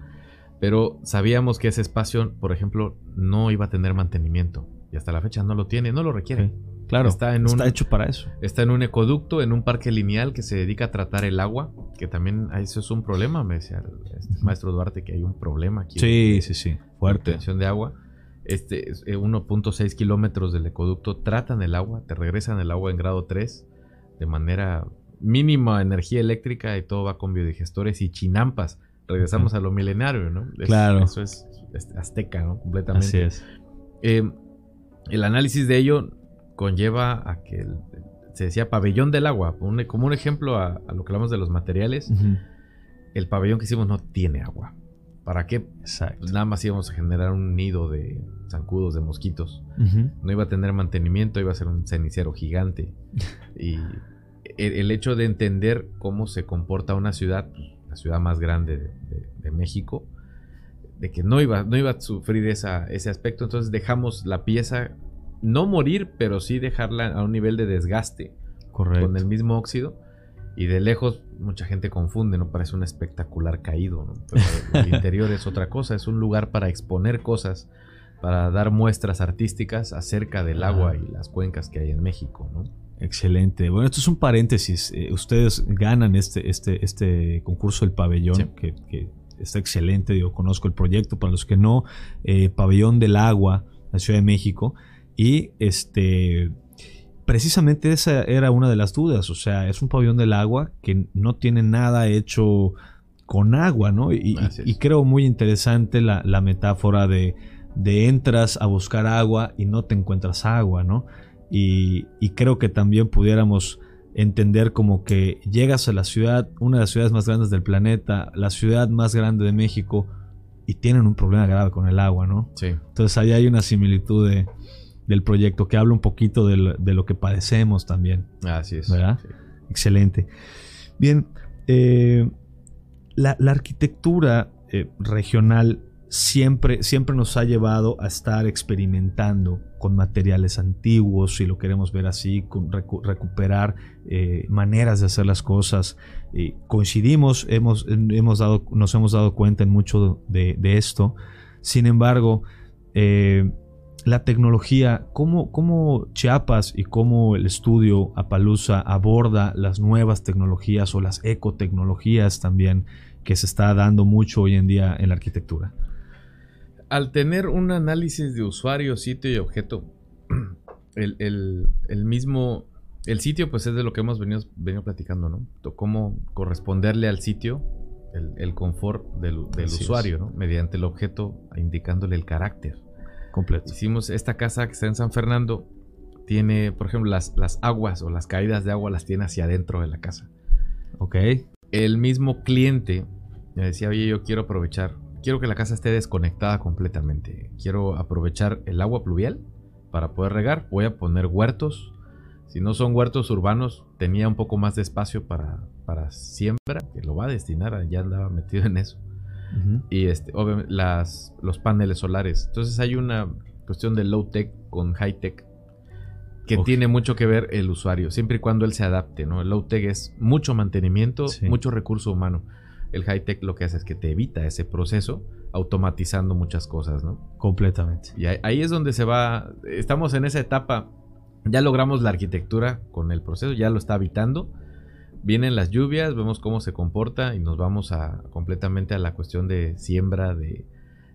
pero sabíamos que ese espacio, por ejemplo, no iba a tener mantenimiento. Y hasta la fecha no lo tiene, no lo requiere. claro, está, en está hecho para eso. Está en un ecoducto, en un parque lineal que se dedica a tratar el agua, que también eso es un problema, me decía el este maestro Duarte, que hay un problema aquí. Sí, sí, sí, fuerte. Tensión de agua. Este, 1.6 eh, kilómetros del ecoducto tratan el agua, te regresan el agua en grado 3 de manera mínima energía eléctrica y todo va con biodigestores y chinampas regresamos a lo milenario, ¿no? claro. Eso es, azteca, ¿no? Completamente. Así es. Eh, el análisis de ello conlleva a que se decía pabellón del agua, como un ejemplo a, lo que hablamos de los materiales. El pabellón que hicimos no tiene agua. ¿Para qué? Pues nada más íbamos a generar un nido de zancudos, de mosquitos. No iba a tener mantenimiento, iba a ser un cenicero gigante. y el, el, hecho de entender cómo se comporta una ciudad, pues, la ciudad más grande de, México, de que no iba, no iba a sufrir esa, ese aspecto. Entonces dejamos la pieza no morir, pero sí dejarla a un nivel de desgaste Correcto. con el mismo óxido. Y de lejos mucha gente confunde, ¿no? Parece un espectacular caído, ¿no? Pero el interior es otra cosa, es un lugar para exponer cosas, para dar muestras artísticas acerca del agua y las cuencas que hay en México, ¿no? Excelente. Bueno, esto es un paréntesis. Eh, ustedes ganan este, este, este concurso del pabellón, que, está excelente. Yo conozco el proyecto. Para los que no, eh, Pabellón del Agua, la Ciudad de México. Y este. Precisamente esa era una de las dudas. O sea, es un pabellón del agua que no tiene nada hecho con agua, ¿no? Y, creo muy interesante la, metáfora de, de entras a buscar agua y no te encuentras agua, ¿no? Y, creo que también pudiéramos entender como que llegas a la ciudad, una de las ciudades más grandes del planeta, la ciudad más grande de México, y tienen un problema grave con el agua, ¿no? Sí. Entonces ahí hay una similitud del proyecto que habla un poquito de lo, que padecemos también. Así es. ¿Verdad? Excelente. Bien, eh, la, arquitectura eh, regional siempre, siempre nos ha llevado a estar experimentando con materiales antiguos, si lo queremos ver así, con recuperar eh, maneras de hacer las cosas. coincidimos, hemos, hemos dado, nos hemos dado cuenta en mucho de, esto. Sin embargo, eh, la tecnología, cómo, cómo, Chiapas y cómo el estudio Apalusa aborda las nuevas tecnologías o las ecotecnologías también que se está dando mucho hoy en día en la arquitectura al tener un análisis de usuario, sitio y objeto, el, mismo, el sitio pues es de lo que hemos venido, venido platicando, ¿no? Cómo corresponderle al sitio el, confort del, usuario, ¿no? Mediante el objeto indicándole el carácter. Completo. Hicimos esta casa que está en San Fernando, tiene, por ejemplo, las, las aguas o las caídas de agua las tiene hacia adentro de la casa. Ok. El mismo cliente me decía, oye, yo quiero aprovechar quiero que la casa esté desconectada completamente. Quiero aprovechar el agua pluvial para poder regar. Voy a poner huertos. Si no son huertos urbanos, tenía un poco más de espacio para, para siembra, que lo va a destinar, ya andaba metido en eso. Y este, obviamente, las, los paneles solares. Entonces hay una cuestión de low tech con high tech que tiene mucho que ver el usuario, siempre y cuando él se adapte, ¿no? El low tech es mucho mantenimiento, mucho recurso humano. El high tech lo que hace es que te evita ese proceso automatizando muchas cosas, ¿no? Completamente. Y ahí, es donde se va, estamos en esa etapa, ya logramos la arquitectura con el proceso, ya lo está habitando. vienen las lluvias, vemos cómo se comporta y nos vamos a completamente a la cuestión de siembra, de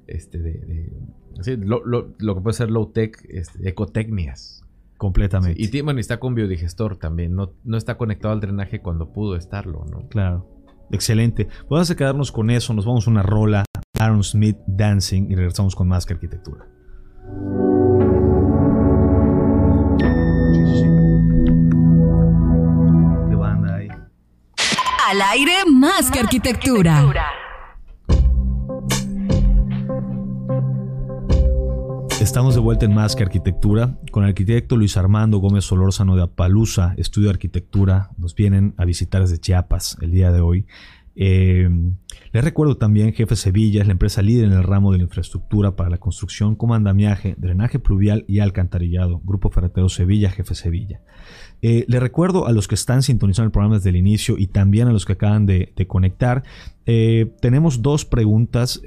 este, de, lo, que puede ser low tech, este, ecotecnias. Completamente. y bueno, está con biodigestor también, no, no está conectado al drenaje cuando pudo estarlo, ¿no? Claro. Excelente. Vamos a quedarnos con eso, nos vamos a una rola, Aaron Smith Dancing y regresamos con más que arquitectura. Al aire más que arquitectura. Estamos de vuelta en Más que Arquitectura con el arquitecto Luis Armando Gómez Solórzano de Apalusa, Estudio de Arquitectura. Nos vienen a visitar desde Chiapas el día de hoy. Eh, les recuerdo también, Jefe Sevilla es la empresa líder en el ramo de la infraestructura para la construcción, como andamiaje, drenaje pluvial y alcantarillado. Grupo Ferretero Sevilla, Jefe Sevilla. Eh, les recuerdo a los que están sintonizando el programa desde el inicio y también a los que acaban de, conectar. Eh, tenemos dos preguntas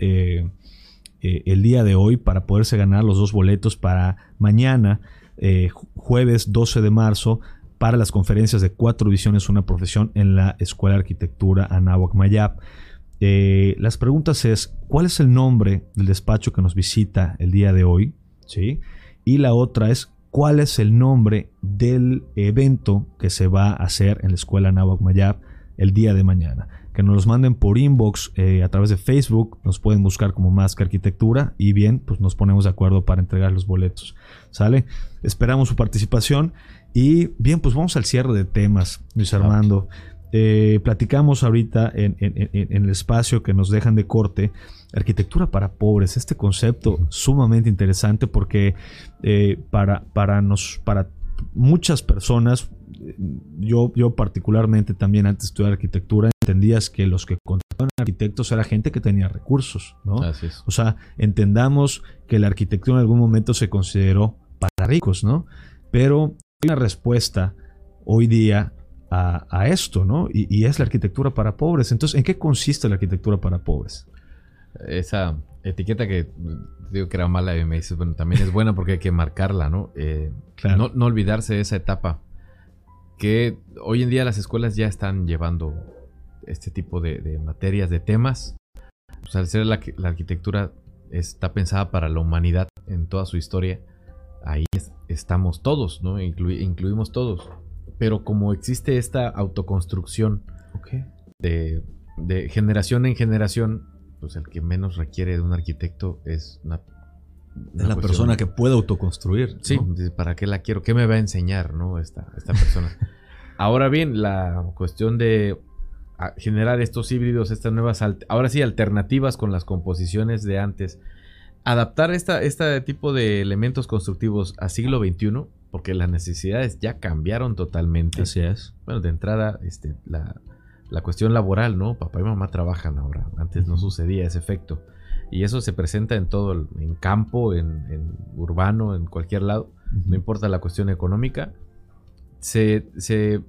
el día de hoy para poderse ganar los dos boletos para mañana, jueves 12 de marzo, para las conferencias de cuatro visiones, una profesión en la Escuela de Arquitectura Anáhuac Mayap. las preguntas es, ¿cuál es el nombre del despacho que nos visita el día de hoy? ¿Sí? Y la otra es, cuál es el nombre del evento que se va a hacer en la escuela Nahuac Mayab el día de mañana. Que nos los manden por inbox eh, a través de Facebook, nos pueden buscar como Más que Arquitectura y bien, pues nos ponemos de acuerdo para entregar los boletos. ¿Sale? Esperamos su participación y bien, pues vamos al cierre de temas, Luis Armando. Eh, platicamos ahorita en, el espacio que nos dejan de corte, arquitectura para pobres, este concepto sumamente interesante porque eh, para, para, nos, para muchas personas, yo, yo particularmente también antes de estudiar arquitectura, entendías que los que contaban arquitectos era gente que tenía recursos, ¿no? O sea, entendamos que la arquitectura en algún momento se consideró para ricos, ¿no? Pero hay una respuesta hoy día a, esto, ¿no? Y, es la arquitectura para pobres. Entonces, ¿en qué consiste la arquitectura para pobres? Esa etiqueta que digo que era mala y me dices, bueno, también es buena porque hay que marcarla, ¿no? Eh, no, no, olvidarse de esa etapa. Que hoy en día las escuelas ya están llevando este tipo de, materias, de temas. Sea, al ser la, arquitectura está pensada para la humanidad en toda su historia, ahí estamos todos, ¿no? incluimos todos. Pero como existe esta autoconstrucción de, generación en generación, pues el que menos requiere de un arquitecto es una, la persona que puede autoconstruir. Sí, ¿para qué la quiero? ¿Qué me va a enseñar, no? Esta, esta persona. ahora bien, la cuestión de generar estos híbridos, estas nuevas, ahora sí, alternativas con las composiciones de antes. Adaptar esta, este tipo de elementos constructivos a siglo XXI porque las necesidades ya cambiaron totalmente. Así es. Bueno, de entrada, este, la, cuestión laboral, ¿no? Papá y mamá trabajan ahora. Antes no sucedía ese efecto. Y eso se presenta en todo, el, en campo, en, urbano, en cualquier lado. No importa la cuestión económica. Se, se,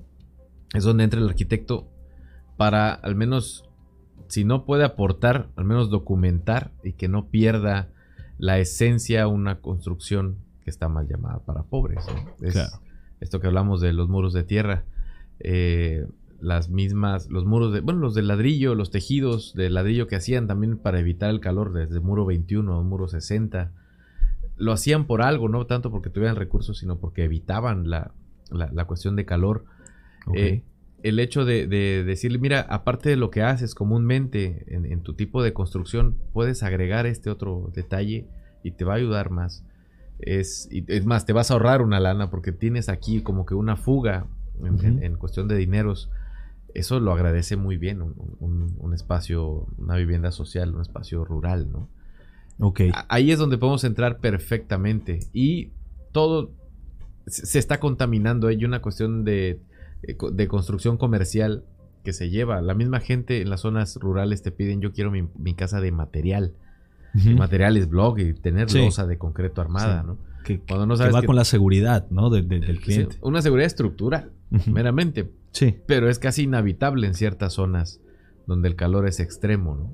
es donde entra el arquitecto para al menos, si no puede aportar, al menos documentar y que no pierda la esencia una construcción que está mal llamada para pobres. Esto que hablamos de los muros de tierra. Eh, las mismas, los muros de, bueno, los de ladrillo, los tejidos de ladrillo que hacían también para evitar el calor desde muro 21 a muro 60. Lo hacían por algo, no tanto porque tuvieran recursos, sino porque evitaban la, cuestión de calor. Eh, el hecho de, decirle, mira, aparte de lo que haces comúnmente en, en, tu tipo de construcción, puedes agregar este otro detalle y te va a ayudar más. Es, es más, te vas a ahorrar una lana porque tienes aquí como que una fuga en, cuestión de dineros. Eso lo agradece muy bien un, espacio, una vivienda social, un espacio rural, ¿no? Ok. Ahí es donde podemos entrar perfectamente y todo se está contaminando. Hay una cuestión de, de construcción comercial que se lleva. La misma gente en las zonas rurales te piden, yo quiero mi casa de material materiales blog y tener losa de concreto armada, ¿no? Que, Cuando no sabes va con la seguridad, ¿no? del cliente. una seguridad estructural, meramente. Sí. Pero es casi inhabitable en ciertas zonas donde el calor es extremo, ¿no?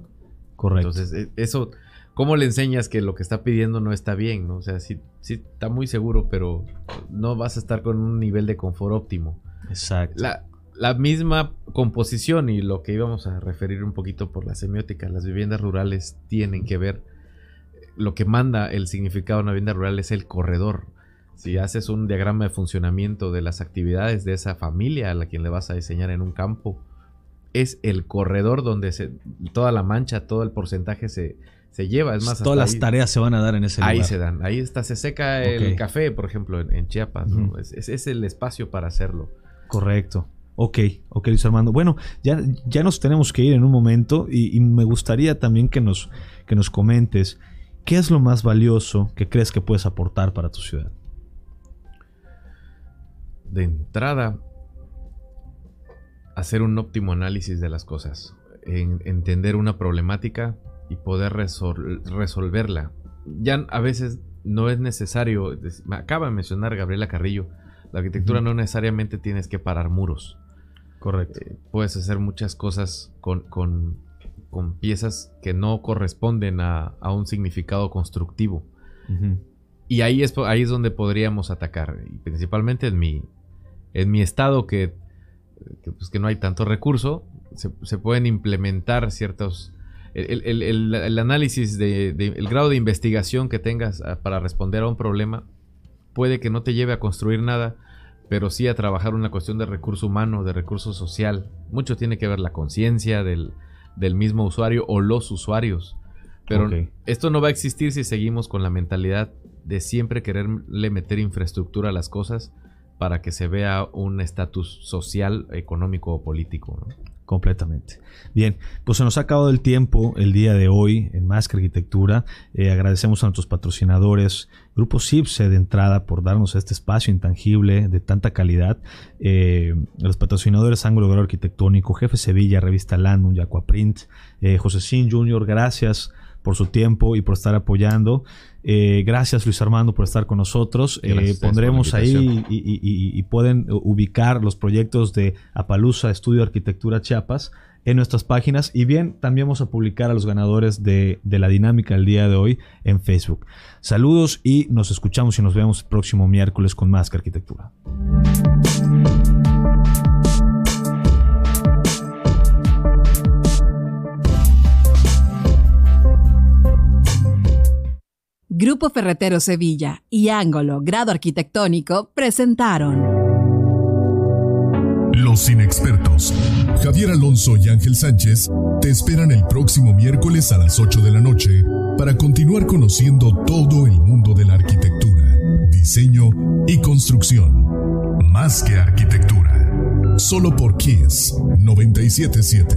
Correcto. Entonces, e, eso, ¿cómo le enseñas que lo que está pidiendo no está bien, ¿no? O sea, sí, sí está muy seguro, pero no vas a estar con un nivel de confort óptimo. Exacto. La, la misma composición y lo que íbamos a referir un poquito por la semiótica, las viviendas rurales tienen que ver, lo que manda el significado de una vivienda rural es el corredor. Si haces un diagrama de funcionamiento de las actividades de esa familia a la quien le vas a diseñar en un campo, es el corredor donde se, toda la mancha, todo el porcentaje se, se lleva. Es más, todas las tareas se van a dar en ese lugar. Ahí se dan. Ahí está, se seca el café, por ejemplo, en, Chiapas. es, es, el espacio para hacerlo. Correcto. Ok, ok, Luis Armando. Bueno, ya, ya nos tenemos que ir en un momento y, me gustaría también que nos, que nos comentes qué es lo más valioso que crees que puedes aportar para tu ciudad. De entrada, hacer un óptimo análisis de las cosas, entender una problemática y poder resolverla. Ya a veces no es necesario, me acaba de mencionar Gabriela Carrillo, la arquitectura no necesariamente tienes que parar muros. Correcto. Eh, puedes hacer muchas cosas con, piezas que no corresponden a, un significado constructivo. Y ahí es, ahí es donde podríamos atacar. Y principalmente en mi, en mi estado que, pues, que no hay tanto recurso, se, pueden implementar ciertos... El, análisis de, el grado de investigación que tengas ah, para responder a un problema puede que no te lleve a construir nada, pero sí a trabajar una cuestión de recurso humano, de recurso social. Mucho tiene que ver la conciencia del, mismo usuario o los usuarios. Pero esto no va a existir si seguimos con la mentalidad de siempre quererle meter infraestructura a las cosas para que se vea un estatus social, económico o político. Completamente. Bien, pues se nos ha acabado el tiempo el día de hoy en Más que Arquitectura. Eh, agradecemos a nuestros patrocinadores, Grupo CIPSE de entrada por darnos este espacio intangible de tanta calidad. Eh, los patrocinadores Ángulo Grado Arquitectónico, Jefe Sevilla, Revista Landum, Yacuaprint, eh, José Sin Jr., gracias por su tiempo y por estar apoyando. Eh, gracias Luis Armando por estar con nosotros. Eh, pondremos ahí y, pueden ubicar los proyectos de Apalusa Estudio Arquitectura Chiapas en nuestras páginas y bien también vamos a publicar a los ganadores de, de la dinámica el día de hoy en Facebook. Saludos y nos escuchamos y nos vemos el próximo miércoles con más que arquitectura. Grupo Ferretero Sevilla y Ángulo Grado Arquitectónico presentaron Los Inexpertos. Javier Alonso y Ángel Sánchez te esperan el próximo miércoles a las 8 de la noche para continuar conociendo todo el mundo de la arquitectura, diseño y construcción. Más que arquitectura. Solo por Kiss 977.